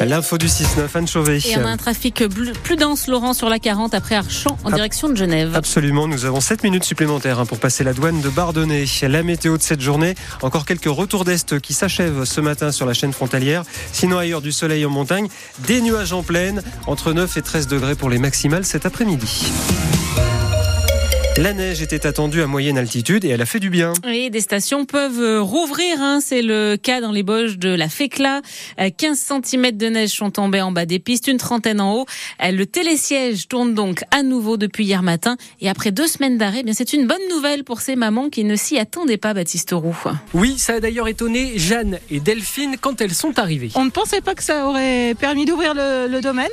L'info du 6-9, Anne Chauvet. Et on a un trafic plus dense, Laurent, sur la 40 après Archamps en direction de Genève. Absolument, nous avons 7 minutes supplémentaires hein, pour passer la douane de Bardonnay. La météo de cette journée, encore quelques retours d'Est qui s'achèvent ce matin sur la chaîne frontalière. Sinon ailleurs du soleil en montagne, des nuages en plaine, entre 9 et 13 degrés pour les maximales cet après-midi. La neige était attendue à moyenne altitude et elle a fait du bien. Oui, des stations peuvent euh, rouvrir. Hein. C'est le cas dans les Bauges de la Fécla. 15 euh, cm de neige sont tombés en bas des pistes, une trentaine en haut. Euh, le télésiège tourne donc à nouveau depuis hier matin. Et après deux semaines d'arrêt, eh bien c'est une bonne nouvelle pour ces mamans qui ne s'y attendaient pas, Baptiste Roux. Oui, ça a d'ailleurs étonné Jeanne et Delphine quand elles sont arrivées. On ne pensait pas que ça aurait permis d'ouvrir le, le domaine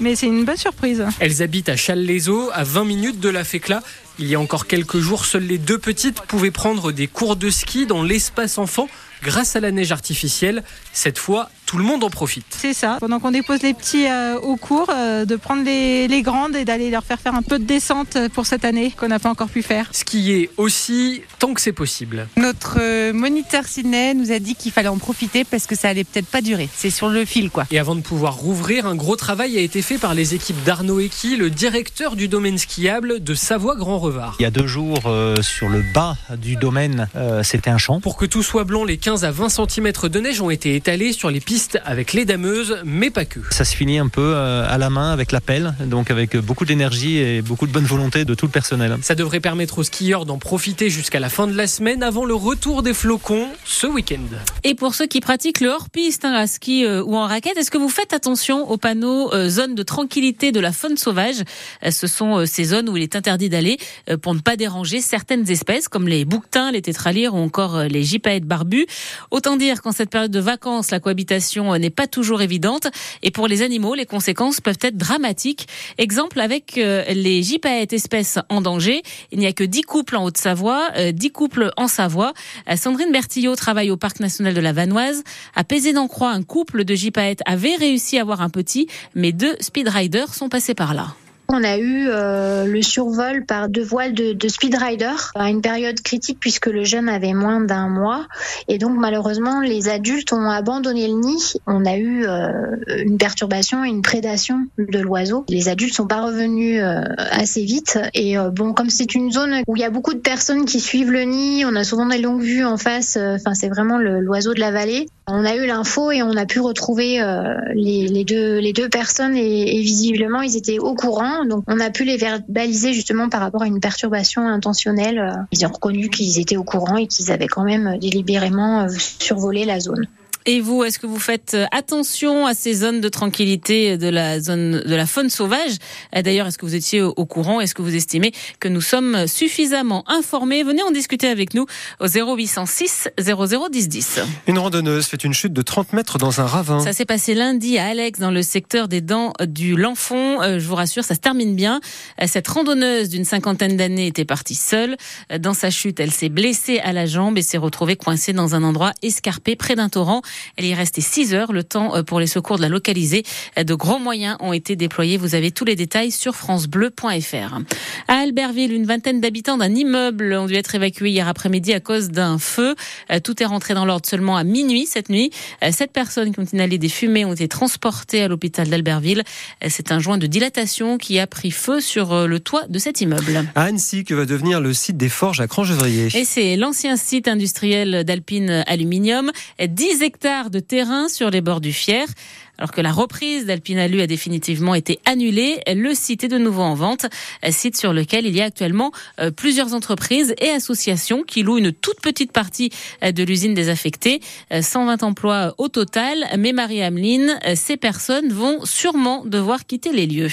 mais c'est une bonne surprise. Elles habitent à Châles-les-Eaux, à 20 minutes de la Fécla. Il y a encore quelques jours, seules les deux petites pouvaient prendre des cours de ski dans l'espace enfant grâce à la neige artificielle. Cette fois, tout le monde en profite. C'est ça. Pendant qu'on dépose les petits euh, au cours, euh, de prendre les, grandes et d'aller leur faire faire un peu de descente pour cette année qu'on n'a pas encore pu faire. Skier aussi, tant que c'est possible. Notre euh, moniteur Sydney nous a dit qu'il fallait en profiter parce que ça allait peut-être pas durer. C'est sur le fil, quoi. Et avant de pouvoir rouvrir, un gros travail a été fait par les équipes d'Arnaud Eki, le directeur du domaine skiable de Savoie-Grand-Revard. Il y a deux jours, sur le bas du domaine, c'était un champ. Pour que tout soit blanc, les 15 à 20 cm de neige ont été étalés sur les pistes avec les dameuses, mais pas que. Ça se finit un peu euh, à la main avec la pelle, donc avec beaucoup d'énergie et beaucoup de bonne volonté de tout le personnel. Ça devrait permettre aux skieurs d'en profiter jusqu'à la fin de la semaine avant le retour des flocons ce week-end. Et pour ceux qui pratiquent le hors-piste hein, à ski euh, ou en raquette, est-ce que vous faites attention aux panneaux euh, zone de tranquillité de la faune sauvage? Ce sont ces zones où il est interdit d'aller pour ne pas déranger certaines espèces comme les bouquetins, les tétralyres ou encore les gypaètes barbus. Autant dire qu'en cette période de vacances, la cohabitation n'est pas toujours évidente. Et pour les animaux, les conséquences peuvent être dramatiques. Exemple avec euh, les gypaètes espèces en danger. Il n'y a que 10 couples en Haute-Savoie, 10 euh, couples en Savoie. Euh, Sandrine Bertillot travaille au Parc national de la Vanoise. À Pézé-d'Encroix, un couple de gypaètes avait réussi à avoir un petit, mais deux speedriders sont passés par là. On a eu euh, le survol par deux voiles de, de à une période critique puisque le jeune avait moins d'un mois et donc malheureusement les adultes ont abandonné le nid. On a eu euh, une perturbation une prédation de l'oiseau. Les adultes sont pas revenus euh, assez vite et bon comme c'est une zone où il y a beaucoup de personnes qui suivent le nid, on a souvent des longues vues en face. Enfin c'est vraiment l'oiseau de la vallée. On a eu l'info et on a pu retrouver les, les, deux les deux personnes et, et visiblement ils étaient au courant donc on a pu les verbaliser justement par rapport à une perturbation intentionnelle. Ils ont reconnu qu'ils étaient au courant et qu'ils avaient quand même délibérément euh, survolé la zone. Et vous, est-ce que vous faites euh, attention à ces zones de tranquillité de la zone de la faune sauvage? Euh, D'ailleurs, est-ce que vous étiez au courant? Est-ce que vous estimez que nous sommes suffisamment informés? Venez en discuter avec nous au 0806 0010 10. Une randonneuse fait une chute de 30 mètres dans un ravin. Ça s'est passé lundi à Alex, dans le secteur des dents du Lanfond. Euh, je vous rassure, ça se termine bien. Cette randonneuse d'une cinquantaine d'années était partie seule. Dans sa chute, elle s'est blessée à la jambe et s'est retrouvée coincée dans un endroit escarpé près d'un torrent. Elle y est restée 6 heures, le temps euh, pour les secours de la localiser. Euh, de gros moyens ont été déployés. Vous avez tous les détails sur francebleu.fr. À Albertville, une vingtaine d'habitants d'un immeuble ont dû être évacués hier après-midi à cause d'un feu. Euh, tout est rentré dans l'ordre seulement à minuit cette nuit. Sept personnes qui ont inhalé des fumées ont été transportées à l'hôpital d'Albertville. C'est un joint de dilatation qui a pris feu sur le toit de cet immeuble. À Annecy, que va devenir le site des forges à Crangevrier. Et c'est l'ancien site industriel d'Alpine Aluminium. 10 hectares de terrain sur les bords du Fier. Alors que la reprise d'Alpinalu a définitivement été annulée, le site est de nouveau en vente, site sur lequel il y a actuellement euh, plusieurs entreprises et associations qui louent une toute petite partie euh, de l'usine désaffectée, 120 euh, emplois au total. Mais Marie-Ameline, ces personnes vont sûrement devoir quitter les lieux.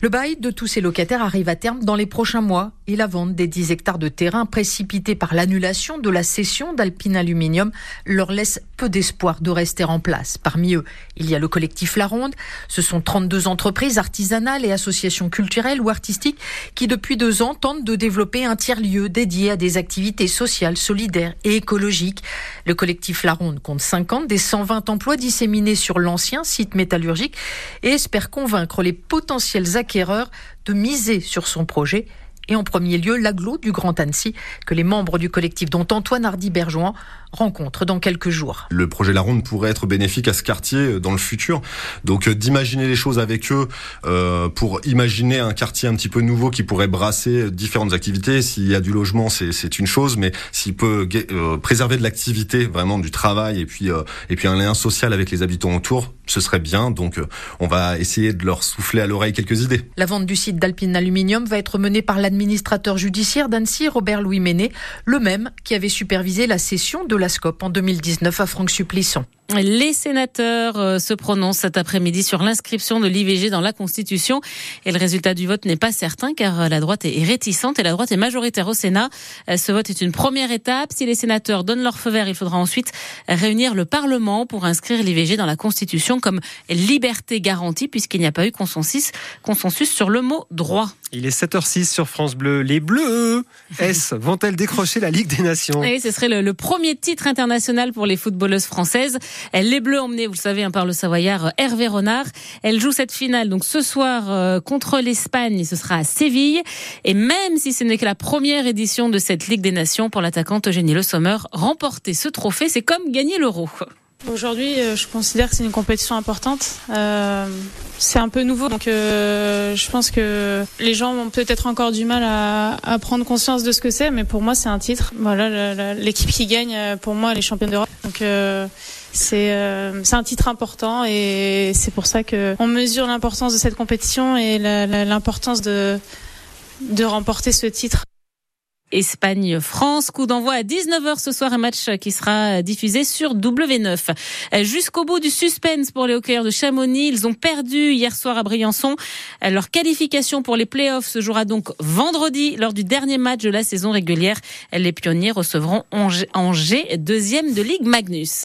Le bail de tous ces locataires arrive à terme dans les prochains mois et la vente des 10 hectares de terrain précipités par l'annulation de la cession d'Alpine Aluminium leur laisse peu d'espoir de rester en place. Parmi eux, il y a le collectif La Ronde. Ce sont 32 entreprises artisanales et associations culturelles ou artistiques qui, depuis deux ans, tentent de développer un tiers-lieu dédié à des activités sociales, solidaires et écologiques. Le collectif La Ronde compte 50 des 120 emplois disséminés sur l'ancien site métallurgique et espère convaincre les potentiels acquéreurs de miser sur son projet et en premier lieu l'aglo du Grand Annecy que les membres du collectif dont Antoine Hardy-Bergeon rencontrent dans quelques jours. Le projet La Ronde pourrait être bénéfique à ce quartier euh, dans le futur. Donc euh, d'imaginer les choses avec eux euh, pour imaginer un quartier un petit peu nouveau qui pourrait brasser différentes activités. S'il y a du logement, c'est une chose, mais s'il peut préserver de l'activité, vraiment du travail et puis et puis un lien social avec les habitants autour, ce serait bien. Donc on va essayer de leur souffler à l'oreille quelques idées. La vente du site d'Alpine Aluminium va être menée par l'administrateur judiciaire d'Annecy, Robert Louis Ménet, le même qui avait supervisé la cession de la SCOP en 2019 à Franck Supplisson. Les sénateurs euh, se prononcent cet après-midi sur l'inscription de l'IVG dans la Constitution et le résultat du vote n'est pas certain car la droite est réticente et la droite est majoritaire au Sénat. Euh, ce vote est une première étape. Si les sénateurs donnent leur feu vert, il faudra ensuite réunir le Parlement pour inscrire l'IVG dans la Constitution comme liberté garantie puisqu'il n'y a pas eu consensus, consensus sur le mot droit. Il est 7h06 sur France Bleu. Les Bleus, S, vont-elles décrocher la Ligue des Nations? Oui, ce serait le, le premier titre international pour les footballeuses françaises. Les Bleus emmenées, vous le savez, hein, par le Savoyard euh, Hervé Renard. Elle joue cette finale donc ce soir euh, contre l'Espagne. Ce sera à Séville. Et même si ce n'est que la première édition de cette Ligue des Nations pour l'attaquante Eugénie Le Sommer, remporter ce trophée, c'est comme gagner l'Euro. Aujourd'hui, euh, je considère que c'est une compétition importante. C'est un peu nouveau, donc je pense que les gens ont peut-être encore du mal à, prendre conscience de ce que c'est, mais pour moi, c'est un titre. Voilà, l'équipe qui gagne, pour moi, est championne d'Europe. C'est euh, un titre important et c'est pour ça que on mesure l'importance de cette compétition et l'importance de de remporter ce titre. Espagne-France. Coup d'envoi à 19h ce soir, un match qui sera diffusé sur W9. Jusqu'au bout du suspense pour les hockeyeurs de Chamonix, ils ont perdu hier soir à Briançon. Leur qualification pour les playoffs se jouera donc vendredi lors du dernier match de la saison régulière. Les pionniers recevront Angers, deuxième de Ligue Magnus.